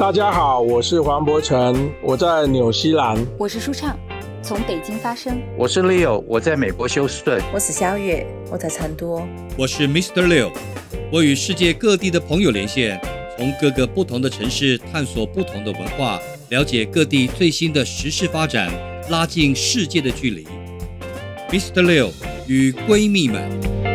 大家好，我是黄柏成，我在纽西兰。我是舒畅，从北京发声。我是 Leo，我在美国休斯顿。我是小月，我在成都。我是 Mr. Leo，我与世界各地的朋友连线，从各个不同的城市探索不同的文化，了解各地最新的时事发展，拉近世界的距离。Mr. Leo 与闺蜜们。